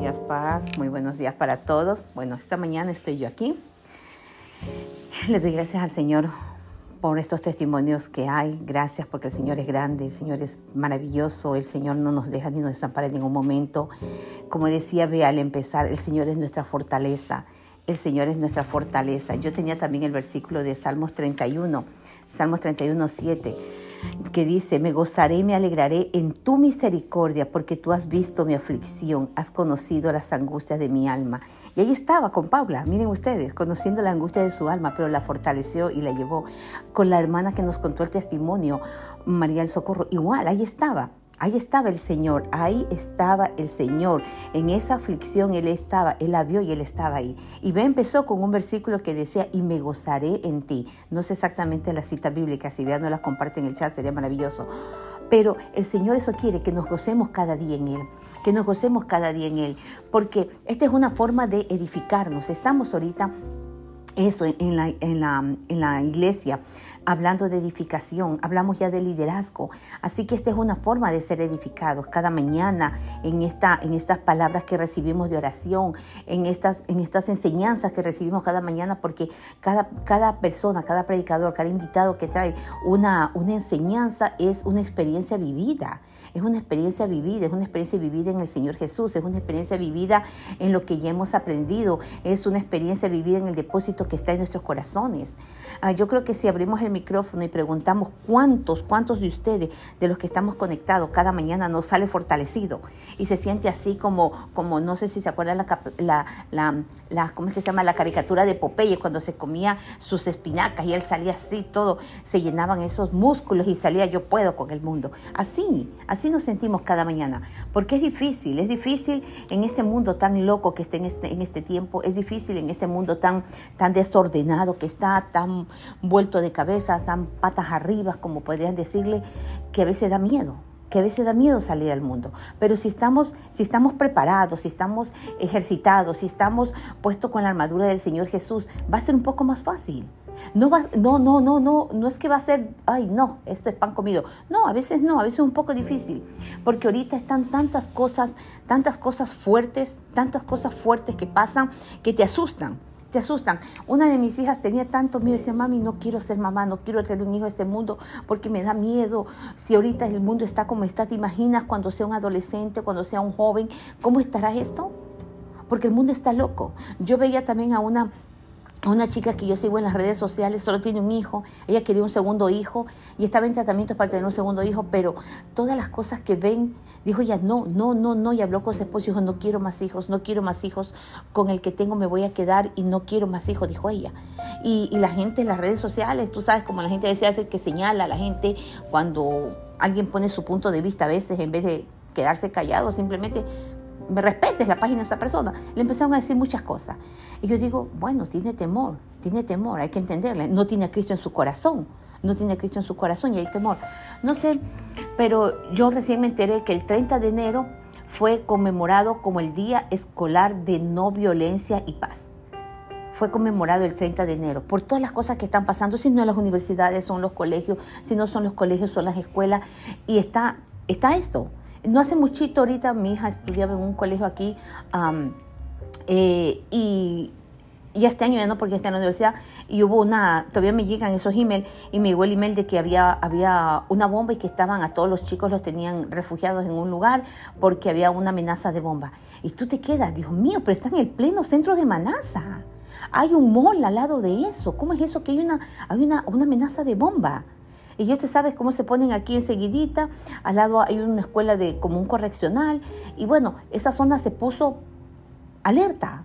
días, paz. Muy buenos días para todos. Bueno, esta mañana estoy yo aquí. Le doy gracias al Señor por estos testimonios que hay. Gracias porque el Señor es grande, el Señor es maravilloso, el Señor no nos deja ni nos desampara en ningún momento. Como decía Bea al empezar, el Señor es nuestra fortaleza. El Señor es nuestra fortaleza. Yo tenía también el versículo de Salmos 31, Salmos 31, 7 que dice, me gozaré y me alegraré en tu misericordia, porque tú has visto mi aflicción, has conocido las angustias de mi alma. Y ahí estaba con Paula, miren ustedes, conociendo la angustia de su alma, pero la fortaleció y la llevó. Con la hermana que nos contó el testimonio, María el Socorro, igual, ahí estaba. Ahí estaba el Señor, ahí estaba el Señor. En esa aflicción Él estaba, Él la vio y Él estaba ahí. Y ve, empezó con un versículo que decía, y me gozaré en ti. No sé exactamente la cita bíblica, si vean no la comparte en el chat, sería maravilloso. Pero el Señor eso quiere, que nos gocemos cada día en Él, que nos gocemos cada día en Él, porque esta es una forma de edificarnos. Estamos ahorita eso en la, en la, en la iglesia, hablando de edificación, hablamos ya de liderazgo. Así que esta es una forma de ser edificados cada mañana en, esta, en estas palabras que recibimos de oración, en estas, en estas enseñanzas que recibimos cada mañana, porque cada, cada persona, cada predicador, cada invitado que trae una, una enseñanza es una experiencia vivida. Es una experiencia vivida, es una experiencia vivida en el Señor Jesús, es una experiencia vivida en lo que ya hemos aprendido, es una experiencia vivida en el depósito que está en nuestros corazones. Ah, yo creo que si abrimos el micrófono y preguntamos cuántos, cuántos de ustedes, de los que estamos conectados cada mañana, nos sale fortalecido y se siente así como, como no sé si se acuerdan la, la, la, la ¿cómo se llama? La caricatura de Popeye cuando se comía sus espinacas y él salía así, todo, se llenaban esos músculos y salía yo puedo con el mundo. Así, así nos sentimos cada mañana, porque es difícil, es difícil en este mundo tan loco que está en este, en este tiempo, es difícil en este mundo tan, tan desordenado que está, tan vuelto de cabeza, tan patas arriba, como podrían decirle, que a veces da miedo que a veces da miedo salir al mundo, pero si estamos, si estamos preparados, si estamos ejercitados, si estamos puestos con la armadura del Señor Jesús, va a ser un poco más fácil. No, va, no, no, no, no, no es que va a ser, ay, no, esto es pan comido. No, a veces no, a veces es un poco difícil, porque ahorita están tantas cosas, tantas cosas fuertes, tantas cosas fuertes que pasan que te asustan te asustan. Una de mis hijas tenía tanto miedo, decía, mami, no quiero ser mamá, no quiero tener un hijo a este mundo porque me da miedo. Si ahorita el mundo está como está, ¿te imaginas cuando sea un adolescente, cuando sea un joven, cómo estará esto? Porque el mundo está loco. Yo veía también a una una chica que yo sigo en las redes sociales, solo tiene un hijo, ella quería un segundo hijo y estaba en tratamiento para tener un segundo hijo, pero todas las cosas que ven, dijo ella, no, no, no, no, y habló con su esposo y dijo, no quiero más hijos, no quiero más hijos, con el que tengo me voy a quedar y no quiero más hijos, dijo ella. Y, la gente en las redes sociales, tú sabes, como la gente decía, hace que señala a la gente cuando alguien pone su punto de vista a veces en vez de quedarse callado, simplemente me respetes la página de esa persona. Le empezaron a decir muchas cosas. Y yo digo, bueno, tiene temor, tiene temor, hay que entenderle. No tiene Cristo en su corazón, no tiene Cristo en su corazón y hay temor. No sé, pero yo recién me enteré que el 30 de enero fue conmemorado como el Día Escolar de No Violencia y Paz. Fue conmemorado el 30 de enero por todas las cosas que están pasando, si no en las universidades, son los colegios, si no son los colegios, son las escuelas. Y está, está esto. No hace muchito ahorita mi hija estudiaba en un colegio aquí eh, y, este año ya no porque está en la universidad y hubo una, todavía me llegan esos emails y me llegó el email de que había, había una bomba y que estaban a todos los chicos los tenían refugiados en un lugar porque había una amenaza de bomba. Y tú te quedas, Dios mío, pero está en el pleno centro de Manasa. Hay un mall al lado de eso. ¿Cómo es eso que hay una, hay una, una amenaza de bomba? Y ya usted sabe cómo se ponen aquí enseguidita, al lado hay una escuela de como un correccional, y bueno, esa zona se puso alerta,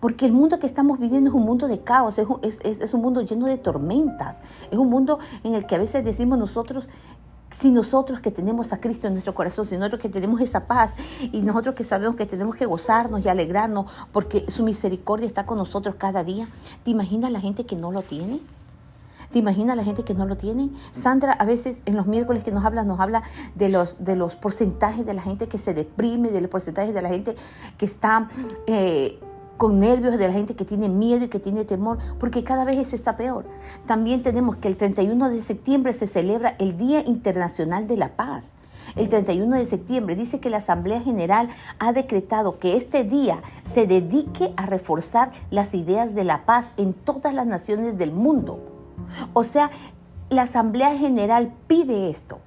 porque el mundo que estamos viviendo es un mundo de caos, es, es, un mundo lleno de tormentas, es un mundo en el que a veces decimos nosotros, si nosotros que tenemos a Cristo en nuestro corazón, si nosotros que tenemos esa paz y nosotros que sabemos que tenemos que gozarnos y alegrarnos porque su misericordia está con nosotros cada día, ¿te imaginas la gente que no lo tiene? ¿Te imaginas la gente que no lo tiene? Sandra a veces en los miércoles que nos habla, nos habla de los, de los porcentajes de la gente que se deprime, de los porcentajes de la gente que está eh, con nervios, de la gente que tiene miedo y que tiene temor, porque cada vez eso está peor. También tenemos que el 31 de septiembre se celebra el Día Internacional de la Paz. el 31 de septiembre. Dice que la Asamblea General ha decretado que este día se dedique a reforzar las ideas de la paz en todas las naciones del mundo. O sea, la Asamblea General pide esto.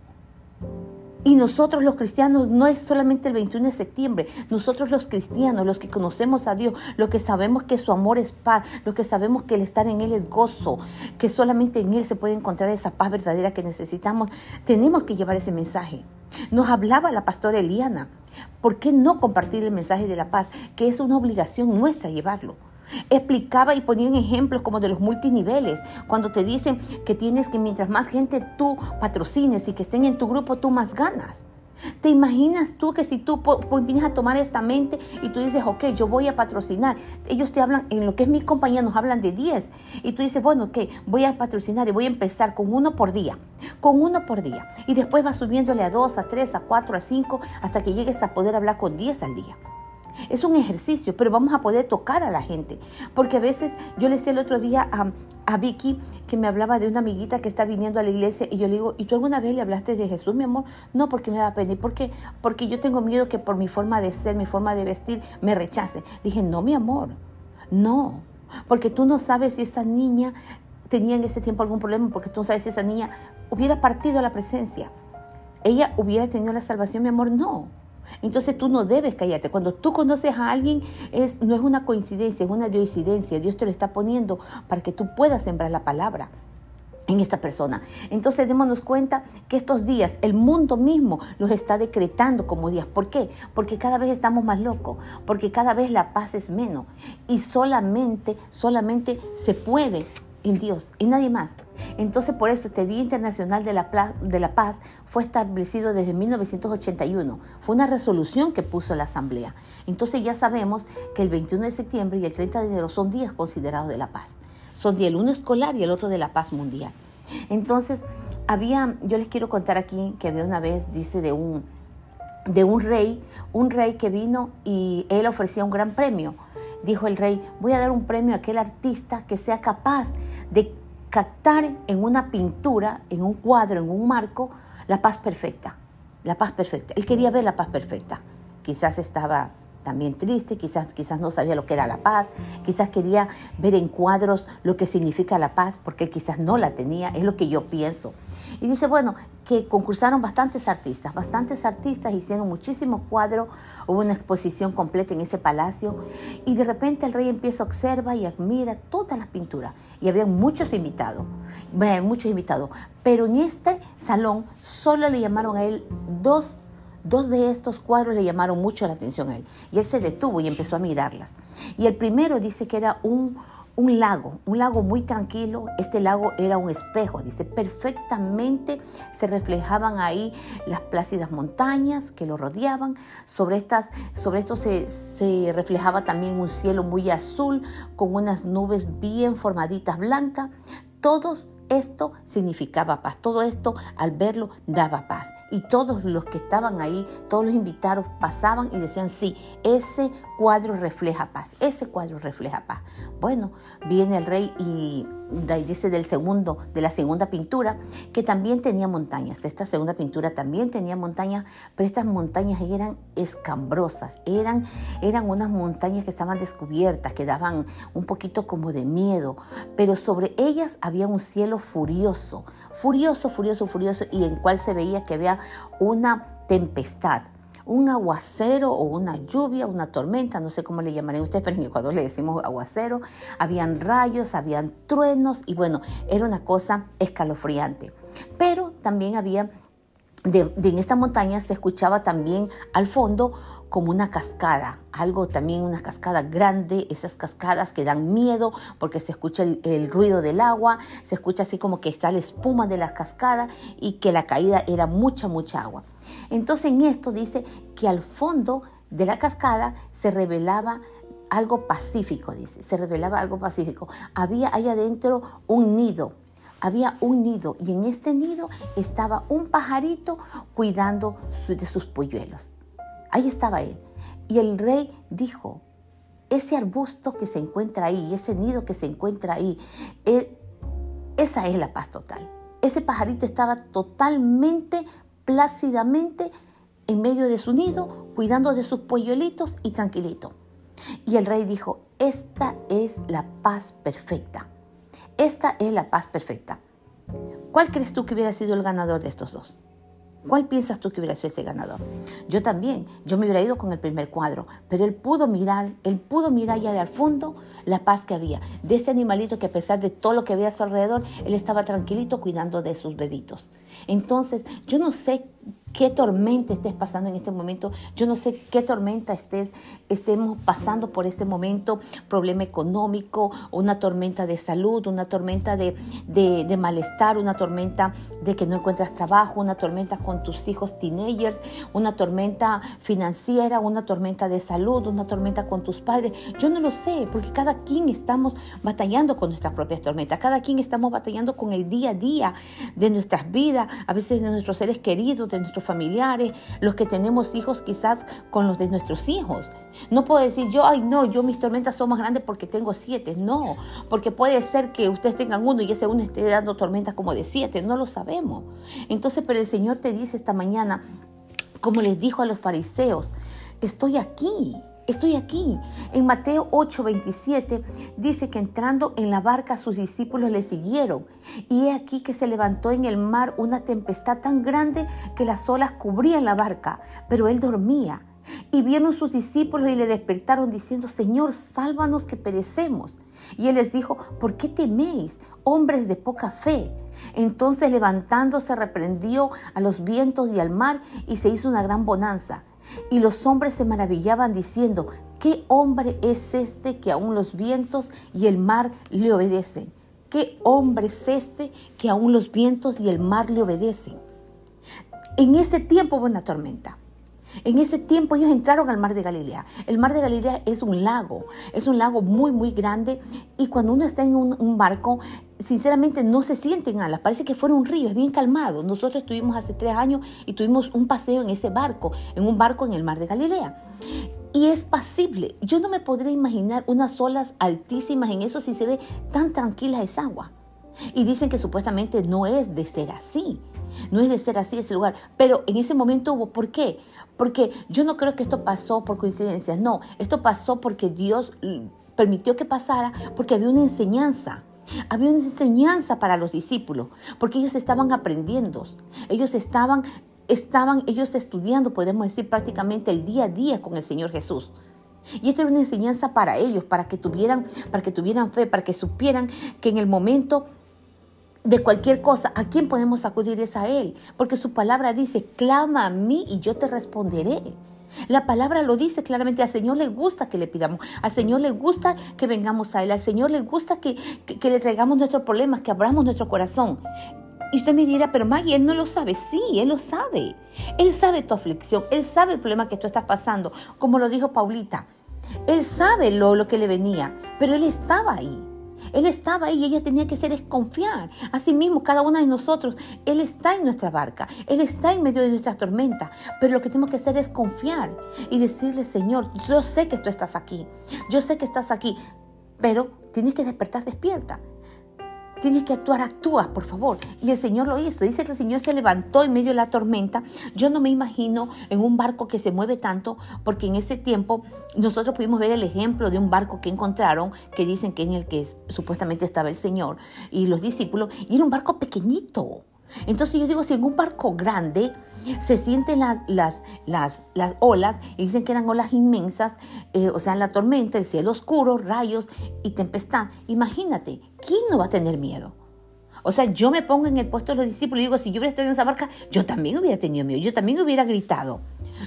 Y nosotros los cristianos no es solamente el 21 de septiembre, nosotros los cristianos, los que conocemos a Dios, los que sabemos que su amor es paz, los que sabemos que el estar en Él es gozo, que solamente en Él se puede encontrar esa paz verdadera que necesitamos, tenemos que llevar ese mensaje. Nos hablaba la pastora Eliana, ¿por qué no compartir el mensaje de la paz? Que es una obligación nuestra llevarlo. Explicaba y ponían ejemplos como de los multiniveles, cuando te dicen que tienes que mientras más gente tú patrocines y que estén en tu grupo, tú más ganas. ¿Te imaginas tú que si tú vienes a tomar esta mente y tú dices, ok, yo voy a patrocinar? Ellos te hablan, en lo que es mi compañía, nos hablan de 10. Y tú dices, bueno, ok, voy a patrocinar y voy a empezar con uno por día. Con uno por día. Y después vas subiéndole a dos, a tres, a cuatro, a cinco, hasta que llegues a poder hablar con 10 al día. Es un ejercicio, pero vamos a poder tocar a la gente. Porque a veces yo le decía el otro día a, a Vicky que me hablaba de una amiguita que está viniendo a la iglesia y yo le digo, ¿y tú alguna vez le hablaste de Jesús, mi amor? No, porque me da pena. ¿Y por qué? Porque yo tengo miedo que por mi forma de ser, mi forma de vestir, me rechace. Dije, no, mi amor, no. Porque tú no sabes si esa niña tenía en ese tiempo algún problema, porque tú no sabes si esa niña hubiera partido a la presencia. Ella hubiera tenido la salvación, mi amor, no. Entonces tú no debes callarte. Cuando tú conoces a alguien, es, no es una coincidencia, es una diosidencia. Dios te lo está poniendo para que tú puedas sembrar la palabra en esta persona. Entonces démonos cuenta que estos días el mundo mismo los está decretando como días. ¿Por qué? Porque cada vez estamos más locos, porque cada vez la paz es menos y solamente, solamente se puede en Dios, y nadie más. Entonces por eso este Día Internacional de la, de la Paz fue establecido desde 1981. Fue una resolución que puso la Asamblea. Entonces ya sabemos que el 21 de septiembre y el 30 de enero son días considerados de la paz. Son el uno escolar y el otro de la paz mundial. Entonces, había, yo les quiero contar aquí que había una vez, dice, de un, de un rey, un rey que vino y él ofrecía un gran premio. Dijo el rey, voy a dar un premio a aquel artista que sea capaz de captar en una pintura, en un cuadro, en un marco, la paz perfecta. La paz perfecta. Él quería ver la paz perfecta. Quizás estaba también triste, quizás, quizás no sabía lo que era la paz, quizás quería ver en cuadros lo que significa la paz, porque él quizás no la tenía, es lo que yo pienso. Y dice, bueno, que concursaron bastantes artistas, bastantes artistas hicieron muchísimos cuadros, hubo una exposición completa en ese palacio, y de repente el rey empieza a observar y admira todas las pinturas, y había muchos invitados, muchos invitados, pero en este salón solo le llamaron a él dos Dos de estos cuadros le llamaron mucho la atención a él y él se detuvo y empezó a mirarlas. Y el primero dice que era un, lago, un lago muy tranquilo. Este lago era un espejo, dice, perfectamente se reflejaban ahí las plácidas montañas que lo rodeaban. Sobre, estas, sobre esto se, se reflejaba también un cielo muy azul con unas nubes bien formaditas blancas. Todos esto significaba paz. Todo esto al verlo daba paz. Y todos los que estaban ahí, todos los invitados pasaban y decían, sí, ese cuadro refleja paz, ese cuadro refleja paz. Bueno, viene el rey y dice del segundo, de la segunda pintura, que también tenía montañas. Esta segunda pintura también tenía montañas, pero estas montañas eran escambrosas, eran, eran unas montañas que estaban descubiertas, que daban un poquito como de miedo, pero sobre ellas había un cielo furioso, furioso, furioso, furioso, y en cual se veía que había una tempestad un aguacero o una lluvia, una tormenta, no sé cómo le llamarían ustedes, pero en Ecuador le decimos aguacero, habían rayos, habían truenos y bueno, era una cosa escalofriante. Pero también había, de, en esta montaña se escuchaba también al fondo como una cascada, algo también, una cascada grande, esas cascadas que dan miedo porque se escucha el, el, ruido del agua, se escucha así como que está la espuma de la cascada y que la caída era mucha, mucha agua. Entonces en esto dice que al fondo de la cascada se revelaba algo pacífico, dice, se revelaba algo pacífico. Había ahí adentro un nido, había un nido y en este nido estaba un pajarito cuidando de sus polluelos. Ahí estaba él. Y el rey dijo, ese arbusto que se encuentra ahí, ese nido que se encuentra ahí, eh, esa es la paz total. Ese pajarito estaba totalmente plácidamente en medio de su nido, cuidando de sus polluelitos y tranquilito. Y el rey dijo, esta es la paz perfecta. Esta es la paz perfecta. ¿Cuál crees tú que hubiera sido el ganador de estos dos? ¿Cuál piensas tú que hubiera sido ese ganador? Yo también, yo me hubiera ido con el primer cuadro, pero él pudo mirar, él pudo mirar allá al fondo la paz que había, de ese animalito que a pesar de todo lo que había a su alrededor, él estaba tranquilito cuidando de sus bebitos. Entonces, yo no sé qué tormenta estés pasando en este momento. Yo no sé qué tormenta estés, estemos pasando por este momento, problema económico, una tormenta de salud, una tormenta de, de, malestar, una tormenta de que no encuentras trabajo, una tormenta con tus hijos teenagers, una tormenta financiera, una tormenta de salud, una tormenta con tus padres. Yo no lo sé, porque cada quien estamos batallando con nuestras propias tormentas, cada quien estamos batallando con el día a día de nuestras vidas, a veces de nuestros seres queridos, de nuestros familiares, los que tenemos hijos quizás con los de nuestros hijos. No puedo decir yo, ay no, yo mis tormentas son más grandes porque tengo siete. No, porque puede ser que ustedes tengan uno y ese uno esté dando tormentas como de siete. No lo sabemos. Entonces, pero el Señor te dice esta mañana, como les dijo a los fariseos, estoy aquí. Estoy aquí. En Mateo 8:27 dice que entrando en la barca sus discípulos le siguieron. Y he aquí que se levantó en el mar una tempestad tan grande que las olas cubrían la barca, pero él dormía. Y vieron sus discípulos y le despertaron diciendo, Señor, sálvanos que perecemos. Y él les dijo, ¿por qué teméis, hombres de poca fe? Entonces levantándose reprendió a los vientos y al mar y se hizo una gran bonanza. Y los hombres se maravillaban diciendo, ¿qué hombre es este que aún los vientos y el mar le obedecen? ¿Qué hombre es este que aún los vientos y el mar le obedecen? En ese tiempo hubo una tormenta. En ese tiempo ellos entraron al mar de Galilea. El mar de Galilea es un lago, es un lago muy, muy grande y cuando uno está en un, barco, sinceramente no se sienten alas, parece que fuera un río, es bien calmado. Nosotros estuvimos hace tres años y tuvimos un paseo en ese barco, en un barco en el mar de Galilea. Y es pasible. Yo no me podría imaginar unas olas altísimas en eso si se ve tan tranquila esa agua. Y dicen que supuestamente no es de ser así. No es de ser así ese lugar. Pero en ese momento hubo, ¿por qué? Porque yo no creo que esto pasó por coincidencias. No, esto pasó porque Dios permitió que pasara, porque había una enseñanza. Había una enseñanza para los discípulos, porque ellos estaban aprendiendo. Ellos estaban, estaban ellos estudiando, podemos decir, prácticamente el día a día con el Señor Jesús. Y esta era una enseñanza para ellos, para que tuvieran, para que tuvieran fe, para que supieran que en el momento de cualquier cosa, ¿a quién podemos acudir? Es a Él, porque su palabra dice, clama a mí y yo te responderé. La palabra lo dice claramente, al Señor le gusta que le pidamos, al Señor le gusta que vengamos a Él, al Señor le gusta que, que, le traigamos nuestros problemas, que abramos nuestro corazón. Y usted me dirá, pero Maggie, Él no lo sabe. Sí, Él lo sabe. Él sabe tu aflicción, Él sabe el problema que tú estás pasando, como lo dijo Paulita. Él sabe lo, lo que le venía, pero Él estaba ahí. Él estaba ahí y ella tenía que ser es confiar. Asimismo, cada una de nosotros, Él está en nuestra barca, Él está en medio de nuestras tormentas, pero lo que tenemos que hacer es confiar y decirle, Señor, yo sé que tú estás aquí, yo sé que estás aquí, pero tienes que despertar despierta. Tienes que actuar, actúa, por favor. Y el Señor lo hizo. Dice que el Señor se levantó en medio de la tormenta. Yo no me imagino en un barco que se mueve tanto, porque en ese tiempo nosotros pudimos ver el ejemplo de un barco que encontraron, que dicen que en el que supuestamente estaba el Señor y los discípulos, y era un barco pequeñito. Entonces yo digo, si en un barco grande se sienten las, las, las, las olas, y dicen que eran olas inmensas, eh, o sea, la tormenta, el cielo oscuro, rayos y tempestad, imagínate, ¿quién no va a tener miedo? O sea, yo me pongo en el puesto de los discípulos y digo, si yo hubiera estado en esa barca, yo también hubiera tenido miedo, yo también hubiera gritado.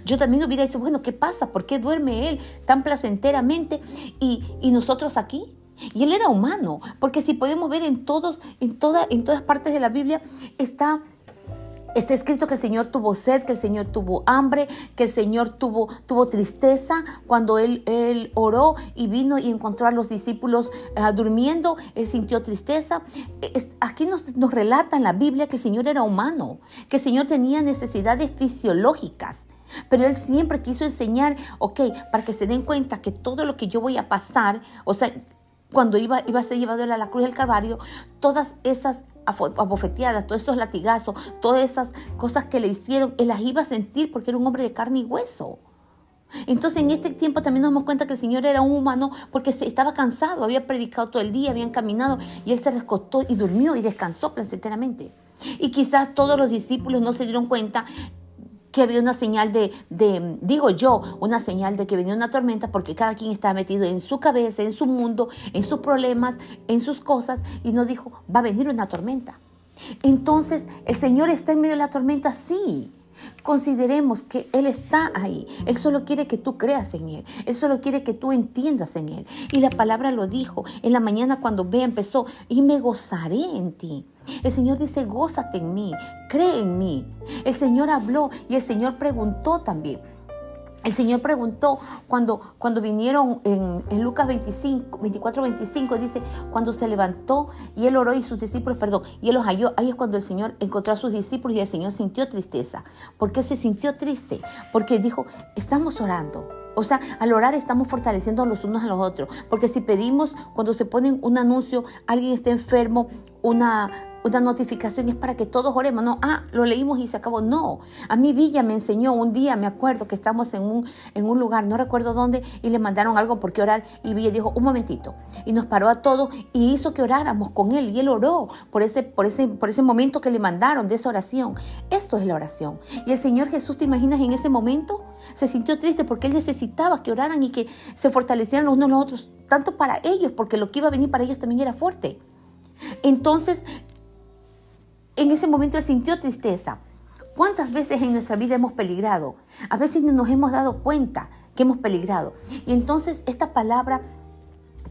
Yo también hubiera dicho, bueno, ¿qué pasa? ¿Por qué duerme él tan placenteramente y, y nosotros aquí? Y él era humano, porque si podemos ver en todos, en, toda, en todas partes de la Biblia, está Está escrito que el Señor tuvo sed, que el Señor tuvo hambre, que el Señor tuvo, tuvo tristeza cuando él, él oró y vino y encontró a los discípulos ah, durmiendo. Él sintió tristeza. aquí nos, nos relata en la Biblia que el Señor era humano, que el Señor tenía necesidades fisiológicas. Pero él siempre quiso enseñar, ok, para que se den cuenta que todo lo que yo voy a pasar, o sea, cuando iba, iba a ser llevado a la cruz del Calvario, todas esas abofeteadas, todos esos latigazos, todas esas cosas que le hicieron, él las iba a sentir porque era un hombre de carne y hueso. Entonces en este tiempo también nos damos cuenta que el Señor era un humano porque estaba cansado, había predicado todo el día, habían caminado y él se descostó y durmió y descansó placenteramente. Y quizás todos los discípulos no se dieron cuenta que había una señal de, de, digo yo, una señal de que venía una tormenta porque cada quien estaba metido en su cabeza, en su mundo, en sus problemas, en sus cosas y no dijo, va a venir una tormenta. Entonces, ¿el Señor está en medio de la tormenta? Sí. Consideremos que Él está ahí. Él solo quiere que tú creas en Él. Él solo quiere que tú entiendas en Él. Y la palabra lo dijo en la mañana cuando ve empezó, y me gozaré en ti. El Señor dice, gózate en mí, cree en mí. El Señor habló y el Señor preguntó también. El Señor preguntó cuando, cuando vinieron en, Lucas 25, 24, 25, dice, cuando se levantó y él oró y sus discípulos, perdón, y él los halló, ahí es cuando el Señor encontró a sus discípulos y el Señor sintió tristeza. ¿Por qué se sintió triste? Porque dijo, estamos orando, o sea, al orar estamos fortaleciendo los unos a los otros. Porque si pedimos, cuando se pone un anuncio, alguien está enfermo, una, una notificación es para que todos oremos. No, ah, lo leímos y se acabó. No. A mí Villa me enseñó un día, me acuerdo que estamos en un, en un lugar, no recuerdo dónde, y le mandaron algo por qué orar. Y Villa dijo, un momentito. Y nos paró a todos y hizo que oráramos con él. Y él oró por ese, por ese, por ese momento que le mandaron de esa oración. Esto es la oración. Y el Señor Jesús, ¿te imaginas en ese momento? Se sintió triste porque él necesitaba que oraran y que se fortalecieran los unos los otros, tanto para ellos, porque lo que iba a venir para ellos también era fuerte. Entonces, en ese momento él sintió tristeza. ¿Cuántas veces en nuestra vida hemos peligrado? A veces nos hemos dado cuenta que hemos peligrado. Y entonces esta palabra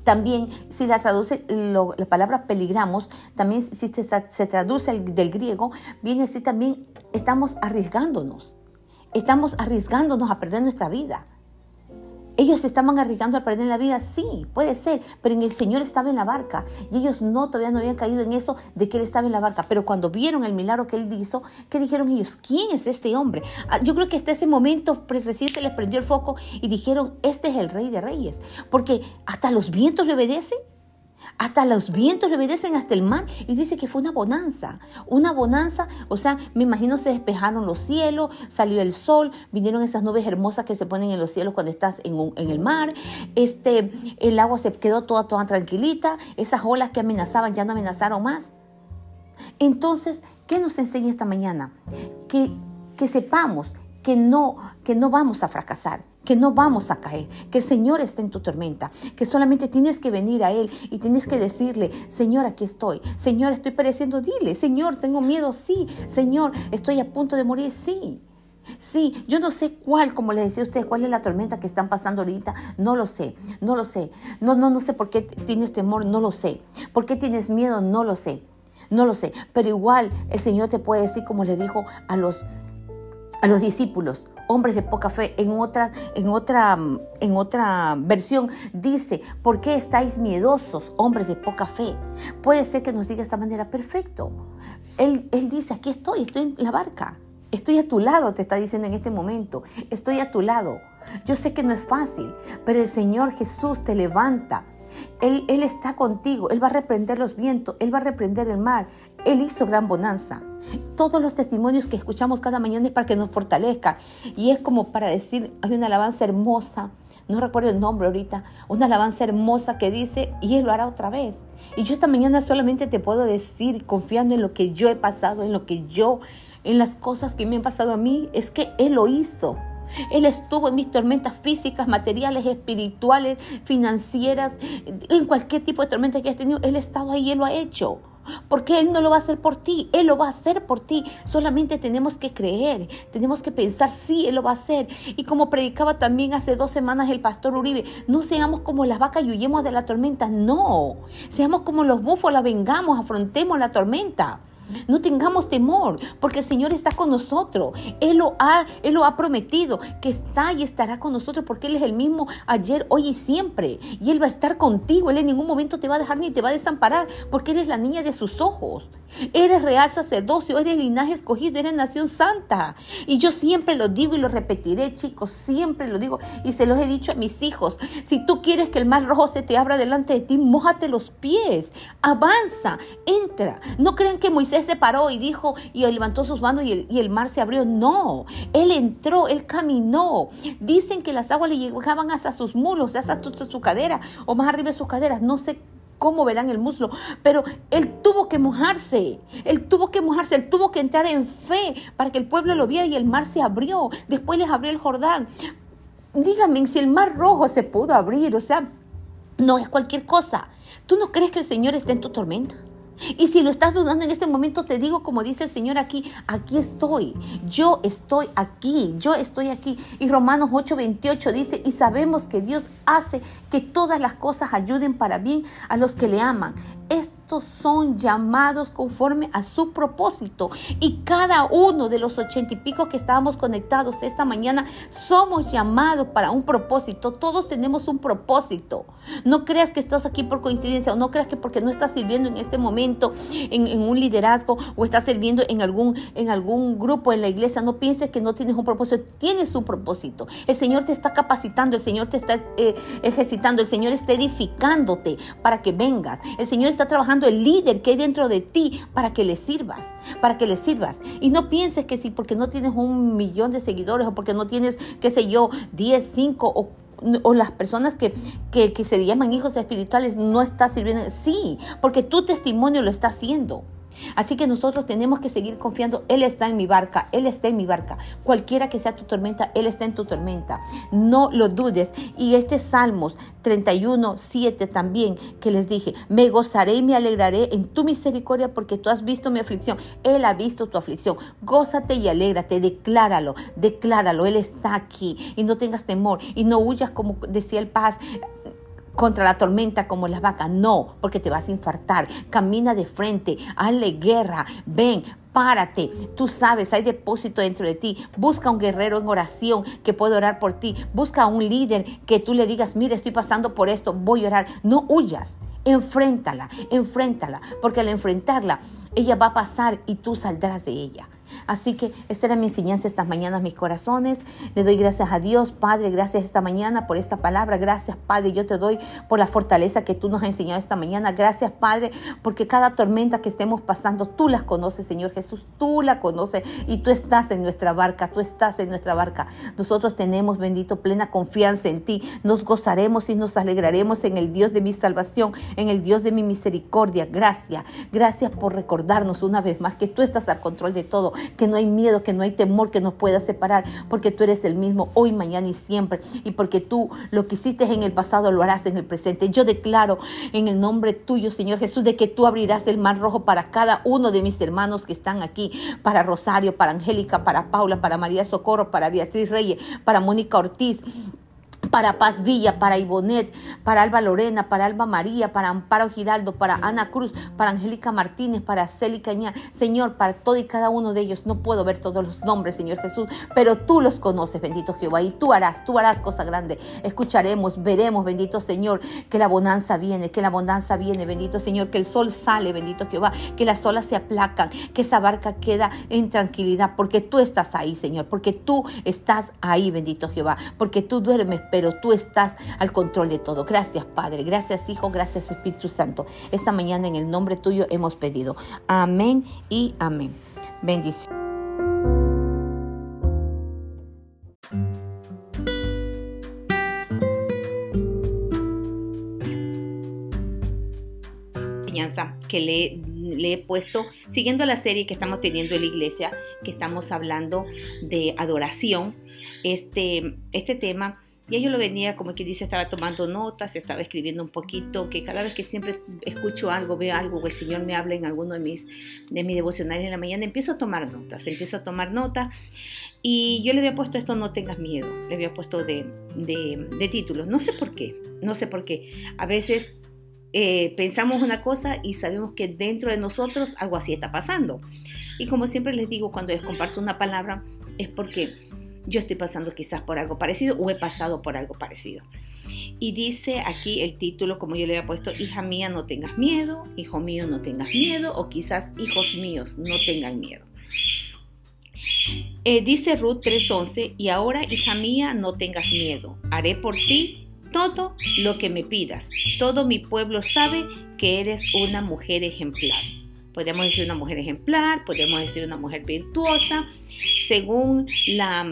también, si la traduce, la palabra peligramos, también si se, traduce del griego, viene así también, estamos arriesgándonos. Estamos arriesgándonos a perder nuestra vida. Ellos estaban arriesgando a perder la vida, sí, puede ser, pero en el Señor estaba en la barca y ellos no, todavía no habían caído en eso de que Él estaba en la barca. Pero cuando vieron el milagro que Él hizo, ¿qué dijeron ellos? ¿Quién es este hombre? Ah, yo creo que hasta ese momento reciente les prendió el foco y dijeron, este es el Rey de Reyes, porque hasta los vientos le obedecen. Hasta los vientos le obedecen, hasta el mar. Y dice que fue una bonanza. Una bonanza, o sea, me imagino se despejaron los cielos, salió el sol, vinieron esas nubes hermosas que se ponen en los cielos cuando estás en, en el mar. Este, el agua se quedó toda, toda tranquilita. Esas olas que amenazaban ya no amenazaron más. Entonces, ¿qué nos enseña esta mañana? Que, que sepamos que no, que no vamos a fracasar, que no vamos a caer, que el Señor está en tu tormenta, que solamente tienes que venir a Él y tienes que decirle, Señor, aquí estoy, Señor, estoy pereciendo, dile, Señor, tengo miedo, sí, Señor, estoy a punto de morir, sí. Sí, yo no sé cuál, como les decía a ustedes, cuál es la tormenta que están pasando ahorita, no lo sé, no lo sé. No, no, no sé por qué tienes temor, no lo sé. ¿Por qué tienes miedo? No lo sé. No lo sé, pero igual el Señor te puede decir como le dijo a los a los discípulos, hombres de poca fe. En otra, en otra, en otra versión dice, ¿por qué estáis miedosos, hombres de poca fe? Puede ser que nos diga de esta manera, perfecto. Él, él dice, aquí estoy, estoy en la barca. Estoy a tu lado, te está diciendo en este momento. Estoy a tu lado. Yo sé que no es fácil, pero el Señor Jesús te levanta. Él, él, está contigo, Él va a reprender los vientos, Él va a reprender el mar, Él hizo gran bonanza. Todos los testimonios que escuchamos cada mañana es para que nos fortalezca. Y es como para decir, hay una alabanza hermosa, no recuerdo el nombre ahorita, una alabanza hermosa que dice, y Él lo hará otra vez. Y yo esta mañana solamente te puedo decir, confiando en lo que yo he pasado, en lo que yo, en las cosas que me han pasado a mí, es que Él lo hizo. Él estuvo en mis tormentas físicas, materiales, espirituales, financieras, en cualquier tipo de tormenta que hayas tenido. Él ha estado ahí, Él lo ha hecho. Porque Él no lo va a hacer por ti, Él lo va a hacer por ti. Solamente tenemos que creer, tenemos que pensar, sí, Él lo va a hacer. Y como predicaba también hace dos semanas el pastor Uribe, no seamos como las vacas y huyemos de la tormenta, no. Seamos como los búfalos, vengamos, afrontemos la tormenta. No tengamos temor, porque el Señor está con nosotros. Él lo ha, Él lo ha prometido, que está y estará con nosotros, porque Él es el mismo ayer, hoy y siempre. Y Él va a estar contigo. Él en ningún momento te va a dejar ni te va a desamparar, porque eres la niña de sus ojos. Eres real sacerdocio, eres linaje escogido, eres nación santa. Y yo siempre lo digo y lo repetiré, chicos, siempre lo digo y se los he dicho a mis hijos. Si tú quieres que el mar rojo se te abra delante de ti, mójate los pies, avanza, entra. No crean que Moisés se paró y dijo y levantó sus manos y el, mar se abrió. No, él entró, él caminó. Dicen que las aguas le llegaban hasta sus mulos, hasta su cadera o más arriba de sus caderas. No sé cómo verán el muslo. Pero él tuvo que mojarse, él tuvo que mojarse, él tuvo que entrar en fe para que el pueblo lo viera y el mar se abrió. Después les abrió el Jordán. Dígame si el mar rojo se pudo abrir, o sea, no es cualquier cosa. ¿Tú no crees que el Señor está en tu tormenta? Y si lo estás dudando en este momento, te digo como dice el Señor aquí, aquí estoy, yo estoy aquí, yo estoy aquí. Y Romanos 8:28 dice, y sabemos que Dios hace que todas las cosas ayuden para bien a los que le aman son llamados conforme a su propósito. Y cada uno de los ochenta y pico que estábamos conectados esta mañana somos llamados para un propósito. Todos tenemos un propósito. No creas que estás aquí por coincidencia o no creas que porque no estás sirviendo en este momento en, un liderazgo o estás sirviendo en algún, en algún grupo en la iglesia, no pienses que no tienes un propósito. Tienes un propósito. El Señor te está capacitando, el Señor te está eh, ejercitando, el Señor está edificándote para que vengas. El Señor está trabajando el líder que hay dentro de ti para que le sirvas, para que le sirvas. Y no pienses que si porque no tienes un millón de seguidores o porque no tienes, qué sé yo, 10, 5 o o las personas que, que, que, se llaman hijos espirituales no está sirviendo. Sí, porque tu testimonio lo está haciendo. Así que nosotros tenemos que seguir confiando. Él está en mi barca, Él está en mi barca. Cualquiera que sea tu tormenta, Él está en tu tormenta. No lo dudes. Y este Salmos 31, 7 también, que les dije, me gozaré y me alegraré en tu misericordia porque tú has visto mi aflicción. Él ha visto tu aflicción. Gózate y alégrate, decláralo, decláralo. Él está aquí y no tengas temor y no huyas como decía el paz contra la tormenta como las vacas. No, porque te vas a infartar. Camina de frente, hazle guerra. Ven, párate. Tú sabes, hay depósito dentro de ti. Busca un guerrero en oración que pueda orar por ti. Busca un líder que tú le digas, mire, estoy pasando por esto, voy a orar. No huyas. Enfréntala, enfréntala, porque al enfrentarla, ella va a pasar y tú saldrás de ella. Así que esta era mi enseñanza estas mañanas, mis corazones. Le doy gracias a Dios, Padre, gracias esta mañana por esta palabra. Gracias, Padre, yo te doy por la fortaleza que tú nos has enseñado esta mañana. Gracias, Padre, porque cada tormenta que estemos pasando, tú las conoces, Señor Jesús, tú la conoces y tú estás en nuestra barca, tú estás en nuestra barca. Nosotros tenemos, bendito, plena confianza en ti. Nos gozaremos y nos alegraremos en el Dios de mi salvación, en el Dios de mi misericordia. Gracias, gracias por recordarnos una vez más que tú estás al control de todo que no hay miedo, que no hay temor que nos pueda separar, porque tú eres el mismo hoy, mañana y siempre, y porque tú lo que hiciste en el pasado lo harás en el presente. Yo declaro en el nombre tuyo, Señor Jesús, de que tú abrirás el mar rojo para cada uno de mis hermanos que están aquí, para Rosario, para Angélica, para Paula, para María Socorro, para Beatriz Reyes, para Mónica Ortiz, para Paz Villa, para Ibonet, para Alba Lorena, para Alba María, para Amparo Giraldo, para Ana Cruz, para Angélica Martínez, para Celi Cañá. Señor, para todo y cada uno de ellos, no puedo ver todos los nombres, Señor Jesús, pero tú los conoces, bendito Jehová, y tú harás, tú harás cosa grande. Escucharemos, veremos, bendito Señor, que la bonanza viene, que la bonanza viene, bendito Señor, que el sol sale, bendito Jehová, que las olas se aplacan, que esa barca queda en tranquilidad, porque tú estás ahí, Señor, porque tú estás ahí, bendito Jehová, porque tú duermes, pero tú estás al control de todo. Gracias, Padre. Gracias, Hijo. Gracias, Espíritu Santo. Esta mañana en el nombre tuyo hemos pedido. Amén y amén. Bendición. que le, le, he puesto, siguiendo la serie que estamos teniendo en la iglesia, que estamos hablando de adoración, este, este tema y yo lo venía, como que dice, estaba tomando notas, estaba escribiendo un poquito, que cada vez que siempre escucho algo, veo algo, o el Señor me habla en alguno de mis, de mis devocionales en la mañana, empiezo a tomar notas, empiezo a tomar notas. Y yo le había puesto esto, no tengas miedo, le había puesto de, de, de título. No sé por qué, no sé por qué. A veces eh, pensamos una cosa y sabemos que dentro de nosotros algo así está pasando. Y como siempre les digo, cuando les comparto una palabra, es porque yo estoy pasando quizás por algo parecido o he pasado por algo parecido. Y dice aquí el título, como yo le había puesto, hija mía, no tengas miedo, hijo mío, no tengas miedo, o quizás hijos míos, no tengan miedo. Eh, dice Ruth 3:11, y ahora, hija mía, no tengas miedo, haré por ti todo lo que me pidas. Todo mi pueblo sabe que eres una mujer ejemplar. Podemos decir una mujer ejemplar, podemos decir una mujer virtuosa. Según la,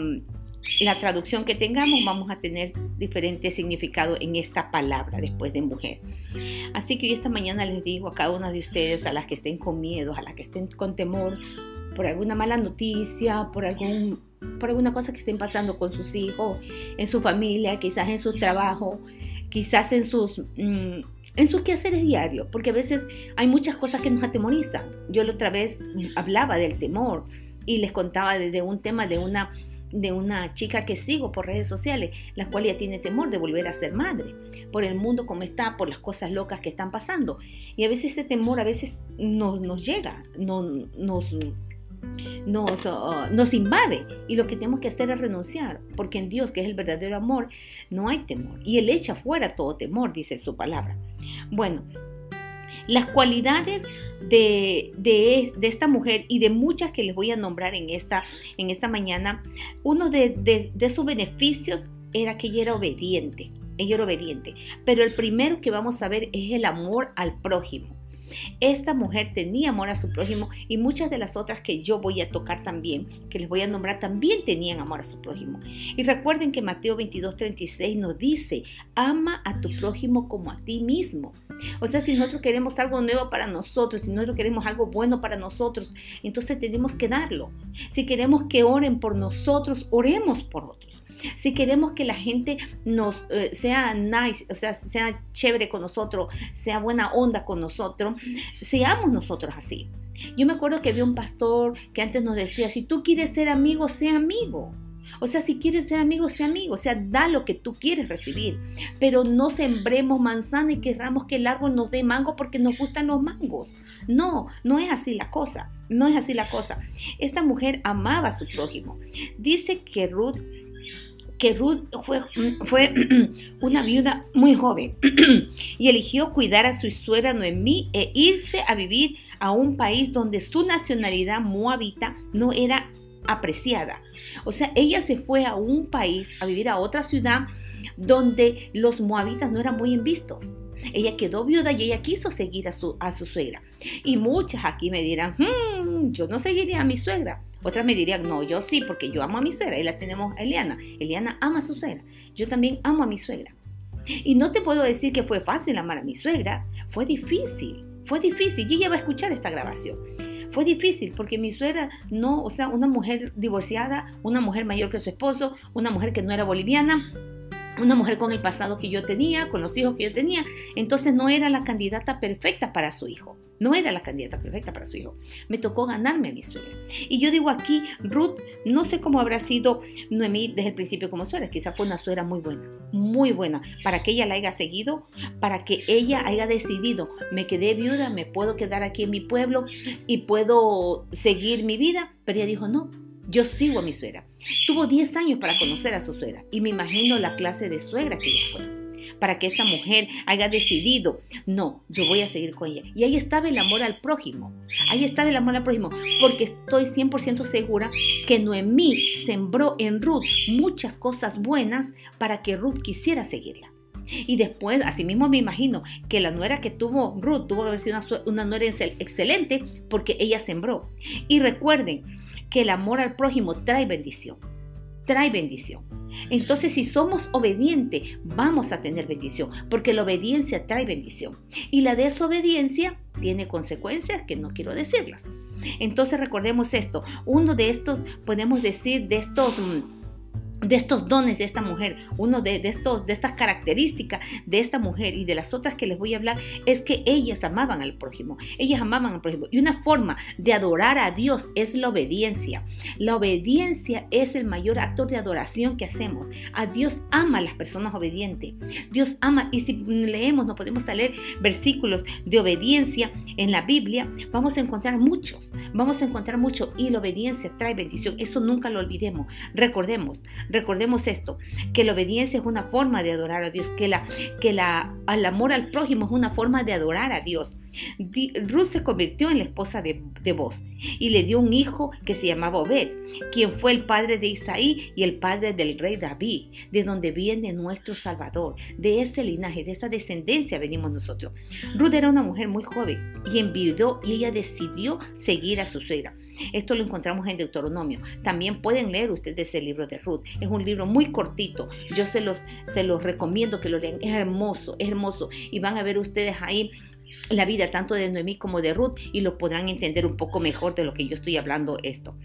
la traducción que tengamos, vamos a tener diferente significado en esta palabra después de mujer. Así que yo esta mañana les digo a cada una de ustedes, a las que estén con miedo, a las que estén con temor, por alguna mala noticia, por algún por alguna cosa que estén pasando con sus hijos, en su familia, quizás en su trabajo, quizás en sus, mm, en sus quehaceres diarios, porque a veces hay muchas cosas que nos atemorizan. Yo la otra vez hablaba del temor y les contaba de, un tema de una de una chica que sigo por redes sociales, la cual ya tiene temor de volver a ser madre, por el mundo como está, por las cosas locas que están pasando. Y a veces ese temor a veces nos, nos llega, no, nos, nos, nos invade y lo que tenemos que hacer es renunciar, porque en Dios, que es el verdadero amor, no hay temor. Y Él echa fuera todo temor, dice su palabra. Bueno, las cualidades de, de, esta mujer y de muchas que les voy a nombrar en esta, en esta mañana, uno de, de sus beneficios era que ella era obediente. Ella era obediente. Pero el primero que vamos a ver es el amor al prójimo. Esta mujer tenía amor a su prójimo y muchas de las otras que yo voy a tocar también, que les voy a nombrar, también tenían amor a su prójimo. Y recuerden que Mateo 22, 36 nos dice, ama a tu prójimo como a ti mismo. O sea, si nosotros queremos algo nuevo para nosotros, si nosotros queremos algo bueno para nosotros, entonces tenemos que darlo. Si queremos que oren por nosotros, oremos por otros. Si queremos que la gente nos eh, sea nice, o sea, sea chévere con nosotros, sea buena onda con nosotros, seamos nosotros así. Yo me acuerdo que había un pastor que antes nos decía, si tú quieres ser amigo, sea amigo. O sea, si quieres ser amigo, sea amigo. O sea, da lo que tú quieres recibir. Pero no sembremos manzana y querramos que el árbol nos dé mango porque nos gustan los mangos. No, no es así la cosa. No es así la cosa. Esta mujer amaba a su prójimo. Dice que Ruth que Ruth fue, fue una viuda muy joven y eligió cuidar a su suegra Noemí e irse a vivir a un país donde su nacionalidad moabita no era apreciada. O sea, ella se fue a un país, a vivir a otra ciudad donde los moabitas no eran muy bien vistos. Ella quedó viuda y ella quiso seguir a su, a su suegra. Y muchas aquí me dirán, hmm, yo no seguiría a mi suegra. Otras me dirían, no, yo sí, porque yo amo a mi suegra. Y la tenemos a Eliana. Eliana ama a su suegra. Yo también amo a mi suegra. Y no te puedo decir que fue fácil amar a mi suegra. Fue difícil. Fue difícil. Y ella va a escuchar esta grabación. Fue difícil porque mi suegra no, o sea, una mujer divorciada, una mujer mayor que su esposo, una mujer que no era boliviana, una mujer con el pasado que yo tenía, con los hijos que yo tenía, entonces no era la candidata perfecta para su hijo. No era la candidata perfecta para su hijo. Me tocó ganarme a mi suegra. Y yo digo aquí, Ruth, no sé cómo habrá sido Noemí desde el principio como suegra. Quizá fue una suegra muy buena, muy buena, para que ella la haya seguido, para que ella haya decidido, me quedé viuda, me puedo quedar aquí en mi pueblo y puedo seguir mi vida. Pero ella dijo, no, yo sigo a mi suegra. Tuvo 10 años para conocer a su suegra y me imagino la clase de suegra que ella fue. Para que esta mujer haya decidido, no, yo voy a seguir con ella. Y ahí estaba el amor al prójimo. Ahí estaba el amor al prójimo. Porque estoy 100% segura que Noemí sembró en Ruth muchas cosas buenas para que Ruth quisiera seguirla. Y después, asimismo me imagino que la nuera que tuvo Ruth tuvo que haber sido una, una nuera excelente porque ella sembró. Y recuerden, que el amor al prójimo trae bendición. Trae bendición. Entonces, si somos obedientes, vamos a tener bendición, porque la obediencia trae bendición. Y la desobediencia tiene consecuencias que no quiero decirlas. Entonces, recordemos esto. Uno de estos, podemos decir, de estos mm, de estos dones de esta mujer, uno de, estos, de estas características de esta mujer y de las otras que les voy a hablar, es que ellas amaban al prójimo, ellas amaban al prójimo. Y una forma de adorar a Dios es la obediencia. La obediencia es el mayor acto de adoración que hacemos. A Dios ama a las personas obedientes. Dios ama, y si leemos, no podemos leer versículos de obediencia en la Biblia, vamos a encontrar muchos, vamos a encontrar mucho. Y la obediencia trae bendición, eso nunca lo olvidemos. Recordemos, Recordemos esto, que la obediencia es una forma de adorar a Dios, que, la, que la, el amor al prójimo es una forma de adorar a Dios. Ruth se convirtió en la esposa de, de Boz y le dio un hijo que se llamaba Obed, quien fue el padre de Isaí y el padre del rey David, de donde viene nuestro Salvador. De ese linaje, de esa descendencia venimos nosotros. Ruth era una mujer muy joven y enviudó y ella decidió seguir a su suegra. Esto lo encontramos en Deuteronomio. También pueden leer ustedes el libro de Ruth. Es un libro muy cortito. Yo se los, se los recomiendo que lo lean. Es hermoso, es hermoso. Y van a ver ustedes ahí la vida tanto de Noemí como de Ruth y lo podrán entender un poco mejor de lo que yo estoy hablando esto.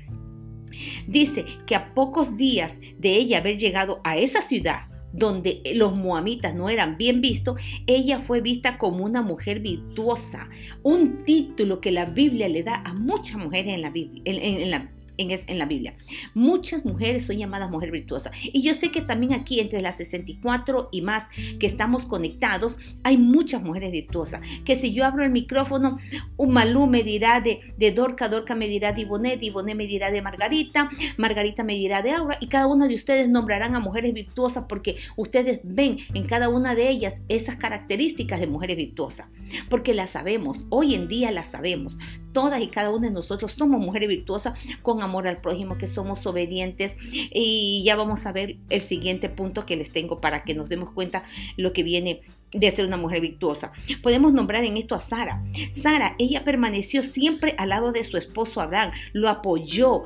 Dice que a pocos días de ella haber llegado a esa ciudad donde los moamitas no eran bien vistos, ella fue vista como una mujer virtuosa, un título que la Biblia le da a muchas mujeres en la Biblia, en, la, en, la Biblia. Muchas mujeres son llamadas mujer virtuosa. Y yo sé que también aquí entre las 64 y más que estamos conectados, hay muchas mujeres virtuosas. Que si yo abro el micrófono, un Malú me dirá de, de Dorca, Dorca me dirá de Ibonet, Ibonet me dirá de Margarita, Margarita me dirá de Aura. Y cada una de ustedes nombrarán a mujeres virtuosas porque ustedes ven en cada una de ellas esas características de mujeres virtuosas. Porque las sabemos, hoy en día las sabemos. Todas y cada una de nosotros somos mujeres virtuosas con amor al prójimo, que somos obedientes. Y ya vamos a ver el siguiente punto que les tengo para que nos demos cuenta lo que viene de ser una mujer virtuosa. Podemos nombrar en esto a Sara. Sara, ella permaneció siempre al lado de su esposo Abraham, lo apoyó.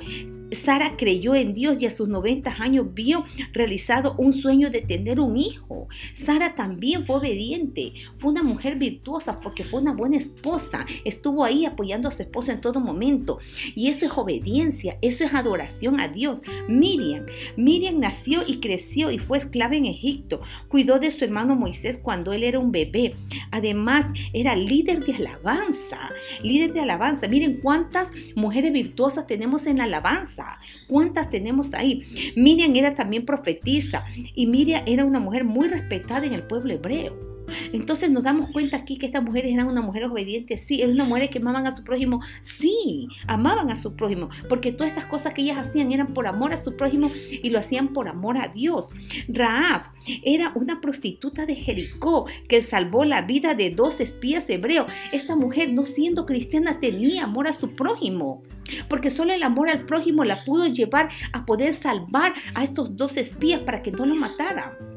Sara creyó en Dios y a sus 90 años vio realizado un sueño de tener un hijo. Sara también fue obediente, fue una mujer virtuosa porque fue una buena esposa, estuvo ahí apoyando a su esposo en todo momento. Y eso es obediencia, eso es adoración a Dios. Miriam, Miriam nació y creció y fue esclava en Egipto, cuidó de su hermano Moisés cuando él era un bebé. Además, era líder de alabanza, líder de alabanza. Miren cuántas mujeres virtuosas tenemos en la alabanza, cuántas tenemos ahí. Miriam era también profetisa y Miriam era una mujer muy respetada en el pueblo hebreo. Entonces nos damos cuenta aquí que estas mujeres eran unas mujeres obedientes, sí, eran unas mujeres que amaban a su prójimo, sí, amaban a su prójimo, porque todas estas cosas que ellas hacían eran por amor a su prójimo y lo hacían por amor a Dios. Raab era una prostituta de Jericó que salvó la vida de dos espías hebreos. Esta mujer, no siendo cristiana, tenía amor a su prójimo porque solo el amor al prójimo la pudo llevar a poder salvar a estos dos espías para que no lo mataran.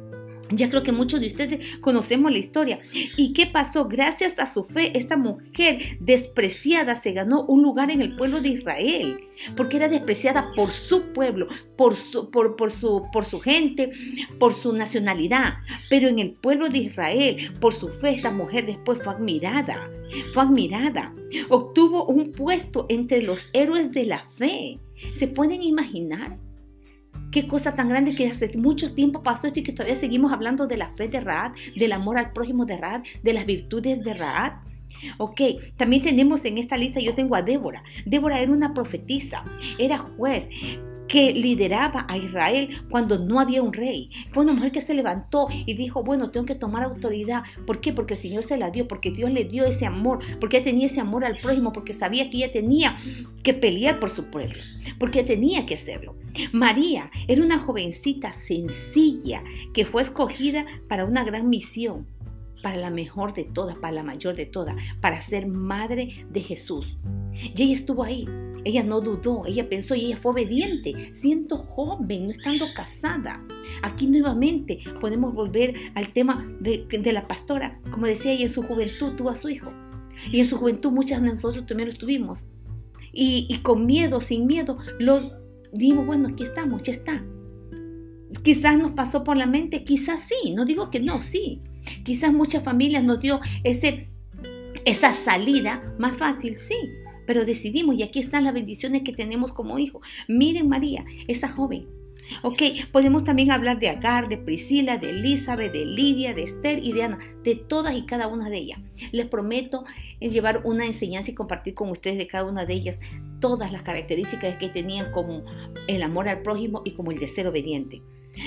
Ya creo que muchos de ustedes conocemos la historia. ¿Y qué pasó? Gracias a su fe, esta mujer despreciada se ganó un lugar en el pueblo de Israel, porque era despreciada por su pueblo, por su, por, su, por su gente, por su nacionalidad. Pero en el pueblo de Israel, por su fe, esta mujer después fue admirada, fue admirada. Obtuvo un puesto entre los héroes de la fe. ¿Se pueden imaginar? Qué cosa tan grande que hace mucho tiempo pasó esto y que todavía seguimos hablando de la fe de Raad, del amor al prójimo de Raad, de las virtudes de Raad. Ok, también tenemos en esta lista, yo tengo a Débora. Débora era una profetisa, era juez, que lideraba a Israel cuando no había un rey. Fue una mujer que se levantó y dijo, bueno, tengo que tomar autoridad. ¿Por qué? Porque el Señor se la dio, porque Dios le dio ese amor, porque ella tenía ese amor al prójimo, porque sabía que ella tenía que pelear por su pueblo, porque tenía que hacerlo. María era una jovencita sencilla que fue escogida para una gran misión para la mejor de todas, para la mayor de todas, para ser madre de Jesús. Y ella estuvo ahí, ella no dudó, ella pensó y ella fue obediente, siendo joven, no estando casada. Aquí nuevamente podemos volver al tema de, la pastora, como decía ella, en su juventud tuvo a su hijo. Y en su juventud muchas de nosotros también lo tuvimos. Y, y con miedo, sin miedo, lo dimos, bueno, aquí estamos, ya está. Quizás nos pasó por la mente, quizás sí, no digo que no, sí. Quizás muchas familias nos dio ese, esa salida más fácil, sí, pero decidimos y aquí están las bendiciones que tenemos como hijo. Miren María, esa joven, Ok, podemos también hablar de Agar, de Priscila, de Elizabeth, de Lidia, de Esther y de Ana, de todas y cada una de ellas. Les prometo llevar una enseñanza y compartir con ustedes de cada una de ellas todas las características que tenían como el amor al prójimo y como el de ser obediente.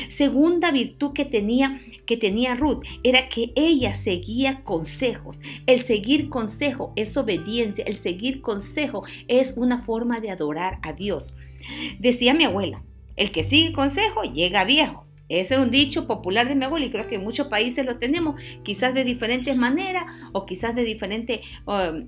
Segunda virtud que tenía, que tenía Ruth era que ella seguía consejos. El seguir consejo es obediencia. El seguir consejo es una forma de adorar a Dios. Decía mi abuela, el que sigue consejo llega viejo. Ese era un dicho popular de mi abuela y creo que en muchos países lo tenemos, quizás de diferentes maneras o quizás de diferente,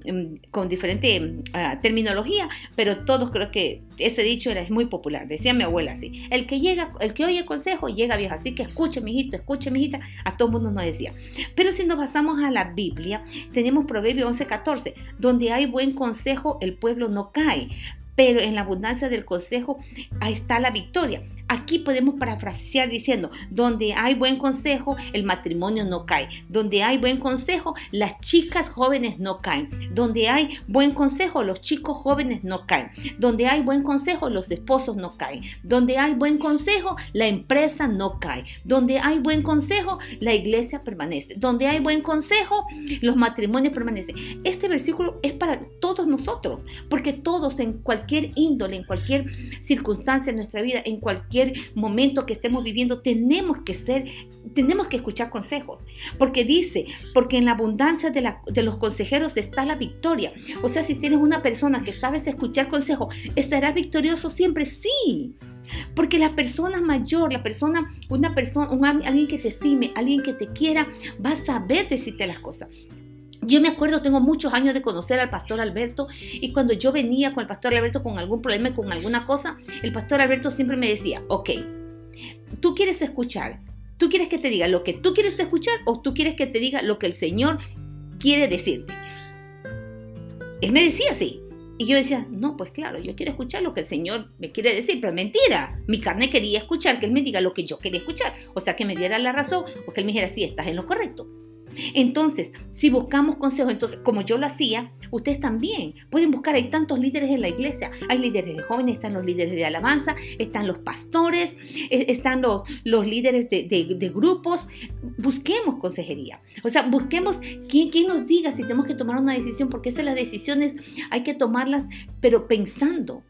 em, con diferente ah, terminología, pero todos creo que ese dicho era muy popular. Decía mi abuela así: el que llega, el que oye consejo llega viejo. Así que escuche, mijito, escuche, mijita. A todo el mundo nos decía. Pero si nos basamos a la Biblia, tenemos Proverbio 11:14, donde hay buen consejo, el pueblo no cae pero en la abundancia del consejo está la victoria. Aquí podemos parafrasear diciendo, donde hay buen consejo, el matrimonio no cae. Donde hay buen consejo, las chicas jóvenes no caen. Donde hay buen consejo, los chicos jóvenes no caen. Donde hay buen consejo, los esposos no caen. Donde hay buen consejo, la empresa no cae. Donde hay buen consejo, la iglesia permanece. Donde hay buen consejo, los matrimonios permanecen. Este versículo es para todos nosotros, porque todos en cualquier índole, en cualquier circunstancia en nuestra vida, en cualquier momento que estemos viviendo, tenemos que ser, tenemos que escuchar consejos. Porque dice, porque en la abundancia de, de los consejeros está la victoria. O sea, si tienes una persona que sabes escuchar consejos, ¿estará victorioso siempre? Sí. Porque la persona mayor, la persona, una persona, alguien que te estime, alguien que te quiera, va a saber decirte las cosas. Yo me acuerdo, tengo muchos años de conocer al pastor Alberto y cuando yo venía con el pastor Alberto con algún problema, con alguna cosa, el pastor Alberto siempre me decía, ok, tú quieres escuchar, tú quieres que te diga lo que tú quieres escuchar o tú quieres que te diga lo que el Señor quiere decirte. Él me decía así. Y yo decía, no, pues claro, yo quiero escuchar lo que el Señor me quiere decir, pero mentira. Mi carne quería escuchar que Él me diga lo que yo quería escuchar. O sea, que me diera la razón o que Él me dijera, sí, estás en lo correcto. Entonces, si buscamos consejos, entonces, como yo lo hacía, ustedes también pueden buscar. Hay tantos líderes en la iglesia. Hay líderes de jóvenes, están los líderes de alabanza, están los pastores, eh, están los, los líderes de, grupos. Busquemos consejería. O sea, busquemos quién, quién nos diga si tenemos que tomar una decisión, porque esas las decisiones hay que tomarlas, pero pensando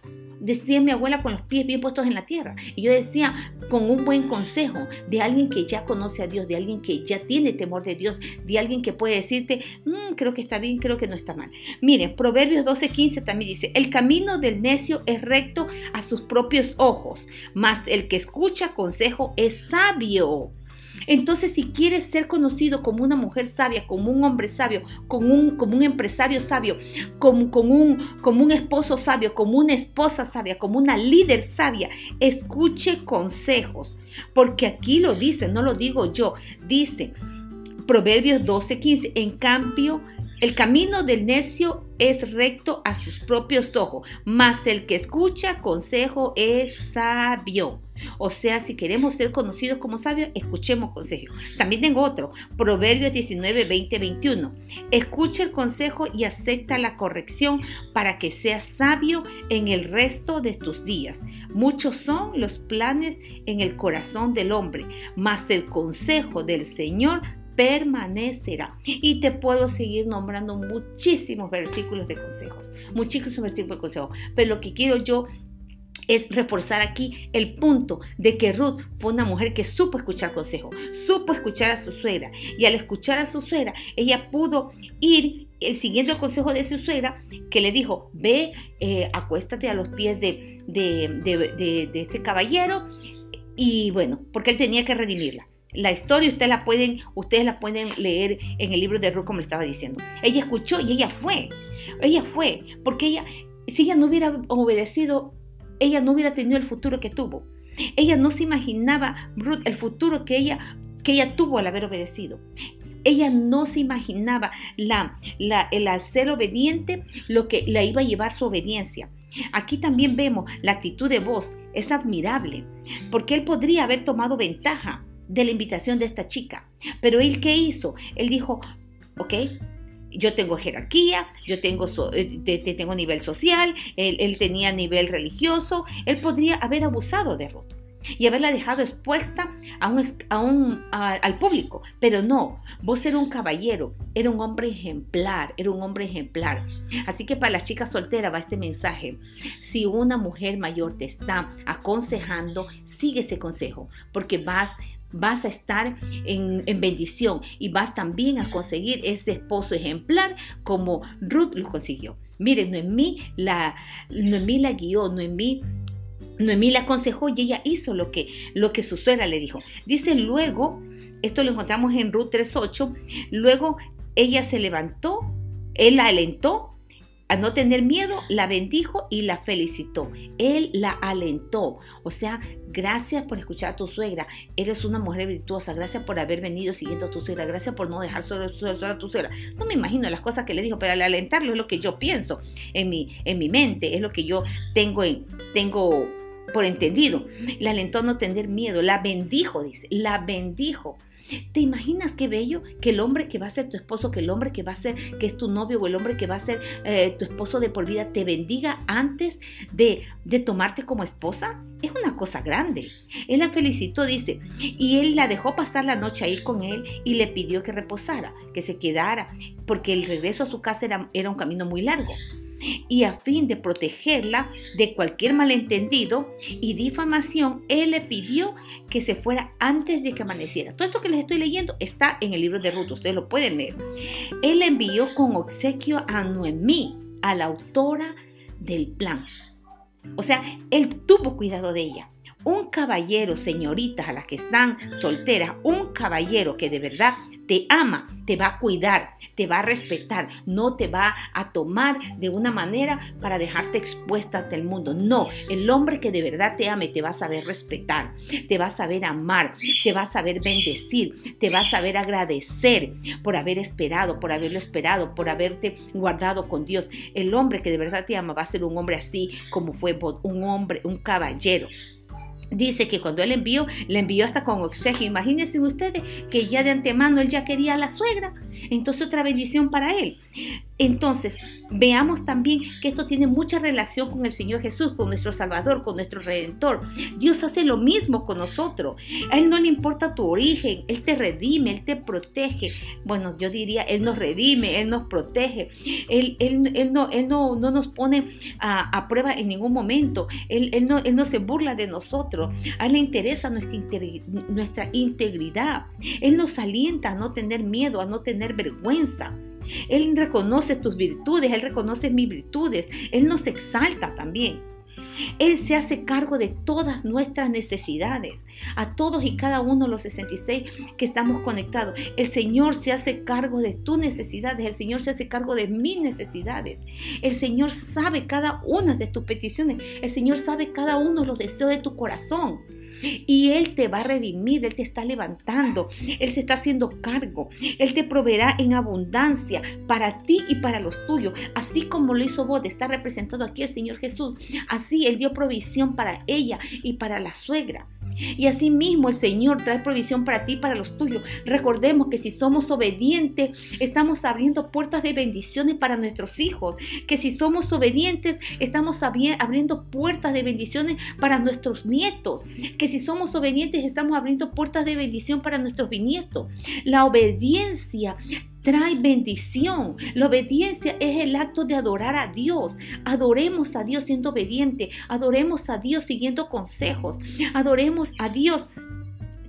decía mi abuela con los pies bien puestos en la tierra. Y yo decía con un buen consejo de alguien que ya conoce a Dios, de alguien que ya tiene temor de Dios, de alguien que puede decirte, mm, creo que está bien, creo que no está mal. Miren, Proverbios 12:15 también dice, el camino del necio es recto a sus propios ojos, mas el que escucha consejo es sabio. Entonces, si quieres ser conocido como una mujer sabia, como un hombre sabio, como un, como un empresario sabio, como, un, como un esposo sabio, como una esposa sabia, como una líder sabia, escuche consejos. Porque aquí lo dice, no lo digo yo, dice Proverbios 12:15, en cambio, el camino del necio es recto a sus propios ojos, mas el que escucha consejo es sabio. O sea, si queremos ser conocidos como sabios, escuchemos consejo. También tengo otro, Proverbios 19, 20, 21. Escucha el consejo y acepta la corrección para que seas sabio en el resto de tus días. Muchos son los planes en el corazón del hombre, mas el consejo del Señor permanecerá. Y te puedo seguir nombrando muchísimos versículos de consejos, muchísimos versículos de consejos, pero lo que quiero yo es reforzar aquí el punto de que Ruth fue una mujer que supo escuchar consejo, supo escuchar a su suegra y al escuchar a su suegra ella pudo ir eh, siguiendo el consejo de su suegra que le dijo, ve, eh, acuéstate a los pies de, de este caballero y bueno, porque él tenía que redimirla. La historia ustedes la pueden, ustedes la pueden leer en el libro de Ruth, como le estaba diciendo. Ella escuchó y ella fue. Ella fue, porque ella, si ella no hubiera obedecido, ella no hubiera tenido el futuro que tuvo. Ella no se imaginaba, el futuro que ella, que ella tuvo al haber obedecido. Ella no se imaginaba la, la, el ser obediente, lo que la iba a llevar su obediencia. Aquí también vemos la actitud de voz, es admirable, porque él podría haber tomado ventaja de la invitación de esta chica. Pero él, ¿qué hizo? Él dijo, ok, yo tengo jerarquía, yo tengo, eh, tengo nivel social, él, tenía nivel religioso, él podría haber abusado de Ruth. y haberla dejado expuesta a un, a un, al público. Pero no, vos eras un caballero, era un hombre ejemplar, era un hombre ejemplar. Así que para las chicas solteras va este mensaje. Si una mujer mayor te está aconsejando, sigue ese consejo, porque vas vas a estar en, en, bendición y vas también a conseguir ese esposo ejemplar como Ruth lo consiguió. Miren, Noemí la, Noemí la guió, Noemí Noemí la aconsejó y ella hizo lo que, lo que su suegra le dijo. Dice luego, esto lo encontramos en Ruth 3.8, luego ella se levantó, él la alentó a no tener miedo, la bendijo y la felicitó. Él la alentó. O sea, gracias por escuchar a tu suegra. Eres una mujer virtuosa. Gracias por haber venido siguiendo a tu suegra. Gracias por no dejar solo, a tu suegra. No me imagino las cosas que le dijo, pero al alentarlo es lo que yo pienso en mi, en mi mente. Es lo que yo tengo, en, tengo por entendido. La alentó a no tener miedo. La bendijo, dice. La bendijo. ¿Te imaginas qué bello que el hombre que va a ser tu esposo, que el hombre que va a ser, que es tu novio o el hombre que va a ser eh, tu esposo de por vida, te bendiga antes de, de tomarte como esposa? Es una cosa grande. Él la felicitó, dice, y él la dejó pasar la noche ahí con él y le pidió que reposara, que se quedara, porque el regreso a su casa era, era un camino muy largo y a fin de protegerla de cualquier malentendido y difamación, él le pidió que se fuera antes de que amaneciera. Todo esto que les estoy leyendo está en el libro de Ruth, ustedes lo pueden leer. Él envió con obsequio a Noemí, a la autora del plan. O sea, él tuvo cuidado de ella un caballero, señoritas a las que están solteras, un caballero que de verdad te ama, te va a cuidar, te va a respetar, no te va a tomar de una manera para dejarte expuesta ante el mundo. No, el hombre que de verdad te ame te va a saber respetar, te va a saber amar, te va a saber bendecir, te va a saber agradecer por haber esperado, por haberlo esperado, por haberte guardado con Dios. El hombre que de verdad te ama va a ser un hombre así como fue un hombre, un caballero. Dice que cuando él envió, le envió hasta con obsequio. Imagínense ustedes que ya de antemano él ya quería a la suegra. Entonces otra bendición para él. Entonces, veamos también que esto tiene mucha relación con el Señor Jesús, con nuestro Salvador, con nuestro Redentor. Dios hace lo mismo con nosotros. A Él no le importa tu origen, Él te redime, Él te protege. Bueno, yo diría, Él nos redime, Él nos protege. Él, él, no, él no, no, nos pone a, prueba en ningún momento. Él, él, no, él no se burla de nosotros. Él le interesa nuestra integridad. Él nos alienta a no tener miedo, a no tener vergüenza. Él reconoce tus virtudes, Él reconoce mis virtudes, Él nos exalta también. Él se hace cargo de todas nuestras necesidades, a todos y cada uno de los 66 que estamos conectados. El Señor se hace cargo de tus necesidades, el Señor se hace cargo de mis necesidades. El Señor sabe cada una de tus peticiones, el Señor sabe cada uno de los deseos de tu corazón. Y Él te va a redimir, Él te está levantando, Él se está haciendo cargo, Él te proveerá en abundancia para ti y para los tuyos, así como lo hizo vos, está representado aquí el Señor Jesús, así Él dio provisión para ella y para la suegra. Y así mismo el Señor trae provisión para ti y para los tuyos. Recordemos que si somos obedientes, estamos abriendo puertas de bendiciones para nuestros hijos. Que si somos obedientes, estamos abriendo puertas de bendiciones para nuestros nietos. Que si somos obedientes, estamos abriendo puertas de bendición para nuestros bisnietos. La obediencia trae bendición. La obediencia es el acto de adorar a Dios. Adoremos a Dios siendo obediente. Adoremos a Dios siguiendo consejos. Adoremos a Dios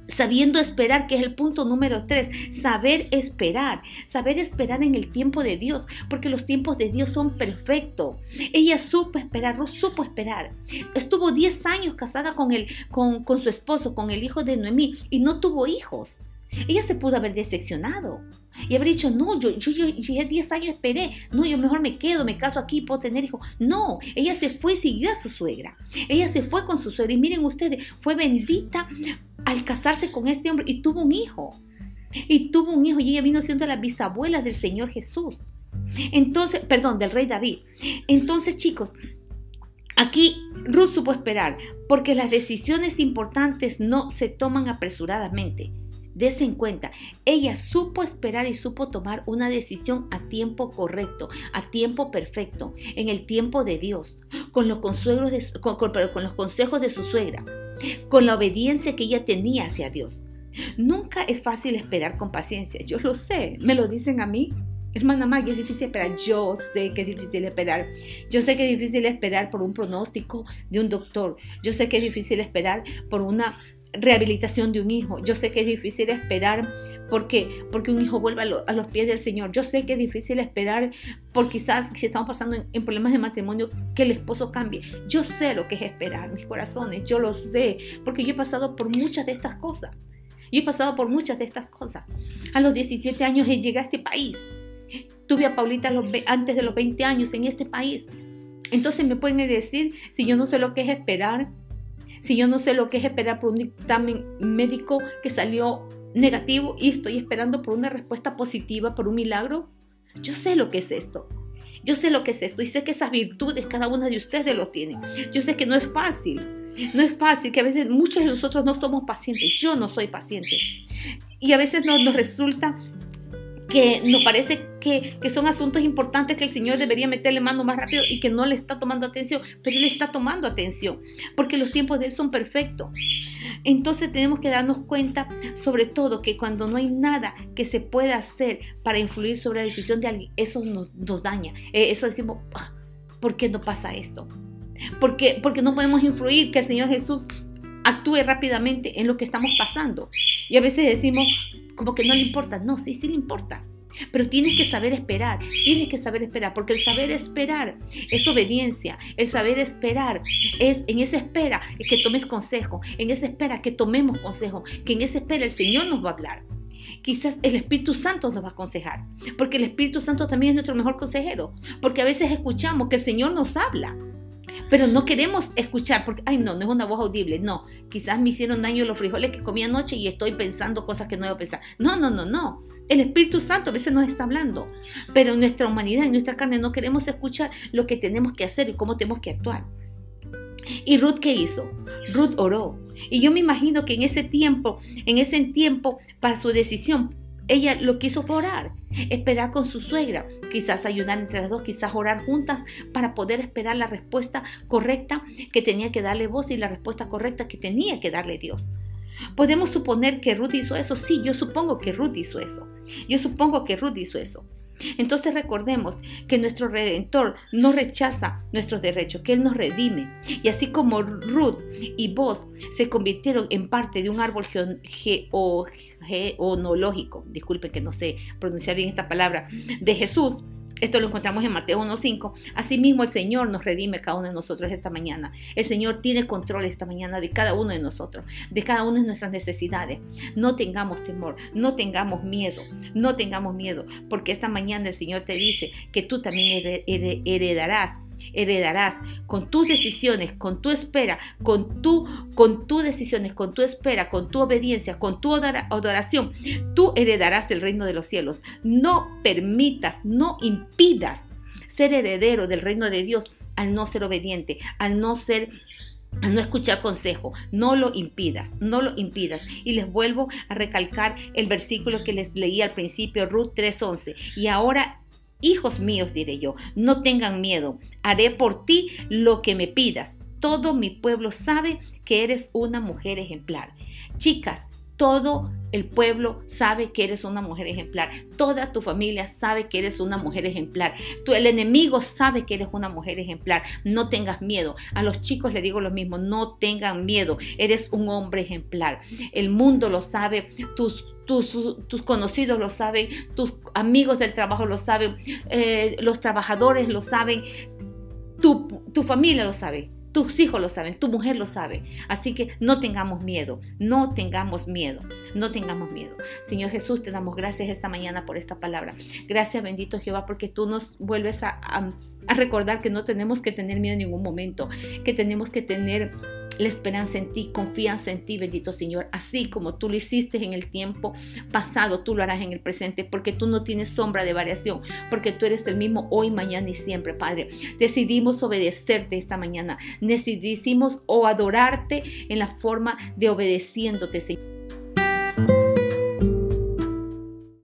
sabiendo esperar, que es el punto número tres, saber esperar, saber esperar en el tiempo de Dios, porque los tiempos de Dios son perfectos. Ella supo esperar, no supo esperar. Estuvo 10 años casada con, él, con, con su esposo, con el hijo de Noemí, y no tuvo hijos. Ella se pudo haber decepcionado y haber dicho, no, yo, yo, yo, 10 años esperé, no, yo mejor me quedo, me caso aquí, puedo tener hijos. No, ella se fue y siguió a su suegra. Ella se fue con su suegra y miren ustedes, fue bendita al casarse con este hombre y tuvo un hijo. Y tuvo un hijo y ella vino siendo la bisabuela del Señor Jesús. Entonces, perdón, del rey David. Entonces, chicos, Aquí Ruth supo esperar, porque las decisiones importantes no se toman apresuradamente. Dese en cuenta, ella supo esperar y supo tomar una decisión a tiempo correcto, a tiempo perfecto, en el tiempo de Dios, con los, con, con los consejos de su suegra. con la obediencia que ella tenía hacia Dios. Nunca es fácil esperar con paciencia, yo lo sé, me lo dicen a mí. Hermana Maggie, es difícil esperar. Yo sé que es difícil esperar. Yo sé que es difícil esperar por un pronóstico de un doctor. Yo sé que es difícil esperar por una rehabilitación de un hijo. Yo sé que es difícil esperar porque, porque un hijo vuelva a, los pies del Señor. Yo sé que es difícil esperar por quizás si estamos pasando en, problemas de matrimonio que el esposo cambie. Yo sé lo que es esperar, mis corazones, yo lo sé, porque yo he pasado por muchas de estas cosas. Yo he pasado por muchas de estas cosas. A los 17 años llegué a este país. Tuve a Paulita antes de los 20 años en este país. Entonces me pueden decir si yo no sé lo que es esperar, si yo no sé lo que es esperar por un dictamen médico que salió negativo y estoy esperando por una respuesta positiva, por un milagro, yo sé lo que es esto. Yo sé lo que es esto y sé que esas virtudes cada una de ustedes lo tiene. Yo sé que no es fácil. No es fácil, que a veces muchos de nosotros no somos pacientes. Yo no soy paciente. Y a veces nos, resulta que nos parece que, son asuntos importantes que el Señor debería meterle mano más rápido y que no le está tomando atención, pero Él está tomando atención, porque los tiempos de Él son perfectos. Entonces tenemos que darnos cuenta, sobre todo, que cuando no hay nada que se pueda hacer para influir sobre la decisión de alguien, eso nos, daña. Eh, eso decimos, ah, ¿por qué no pasa esto? Porque, porque no podemos influir que el Señor Jesús actúe rápidamente en lo que estamos pasando. Y a veces decimos, como que no le importa. No, sí, sí le importa. Pero tienes que saber esperar, tienes que saber esperar, porque el saber esperar es obediencia, el saber esperar es en esa espera que tomes consejo, en esa espera que tomemos consejo, que en esa espera el Señor nos va a hablar. Quizás el Espíritu Santo nos va a aconsejar, porque el Espíritu Santo también es nuestro mejor consejero, porque a veces escuchamos que el Señor nos habla, pero no queremos escuchar porque, ay, no, no es una voz audible. No, quizás me hicieron daño los frijoles que comí anoche y estoy pensando cosas que no debo pensar. No, no, no, no. El Espíritu Santo a veces nos está hablando, pero en nuestra humanidad, en nuestra carne, no queremos escuchar lo que tenemos que hacer y cómo tenemos que actuar. ¿Y Ruth qué hizo? Ruth oró. Y yo me imagino que en ese tiempo, en ese tiempo, para su decisión, ella lo quiso orar, esperar con su suegra, quizás ayudar entre las dos, quizás orar juntas para poder esperar la respuesta correcta que tenía que darle voz y la respuesta correcta que tenía que darle Dios. Podemos suponer que Ruth hizo eso. Sí, yo supongo que Ruth hizo eso. Yo supongo que Ruth hizo eso. Entonces recordemos que nuestro Redentor no rechaza nuestros derechos, que Él nos redime. Y así como Ruth y vos se convirtieron en parte de un árbol geonológico, disculpen que no sé pronunciar bien esta palabra, de Jesús, esto lo encontramos en Mateo 1.5. Asimismo, el Señor nos redime cada uno de nosotros esta mañana. El Señor tiene control esta mañana de cada uno de nosotros, de cada una de nuestras necesidades. No tengamos temor, no tengamos miedo, no tengamos miedo, porque esta mañana el Señor te dice que tú también heredarás heredarás con tus decisiones, con tu espera, con tu, con tus decisiones, con tu espera, con tu obediencia, con tu adoración, tú heredarás el reino de los cielos. No permitas, no impidas ser heredero del reino de Dios al no ser obediente, al no ser al no escuchar consejo, no lo impidas, no lo impidas. Y les vuelvo a recalcar el versículo que les leí al principio, Ruth 3:11. Y ahora Hijos míos, diré yo, no tengan miedo, haré por ti lo que me pidas. Todo mi pueblo sabe que eres una mujer ejemplar. Chicas, todo el pueblo sabe que eres una mujer ejemplar. Toda tu familia sabe que eres una mujer ejemplar. Tú, el enemigo sabe que eres una mujer ejemplar. No tengas miedo. A los chicos les digo lo mismo. No tengan miedo. Eres un hombre ejemplar. El mundo lo sabe. Tus, tus, tus conocidos lo saben. Tus amigos del trabajo lo saben. Eh, los trabajadores lo saben. Tu, tu familia lo sabe. Tus hijos lo saben, tu mujer lo sabe. Así que no tengamos miedo, no tengamos miedo, no tengamos miedo. Señor Jesús, te damos gracias esta mañana por esta palabra. Gracias bendito Jehová porque tú nos vuelves a, a recordar que no tenemos que tener miedo en ningún momento, que tenemos que tener la esperanza en ti, confianza en ti, bendito Señor. Así como tú lo hiciste en el tiempo pasado, tú lo harás en el presente, porque tú no tienes sombra de variación, porque tú eres el mismo hoy, mañana y siempre, Padre. Decidimos obedecerte esta mañana, decidimos o adorarte en la forma de obedeciéndote, Señor.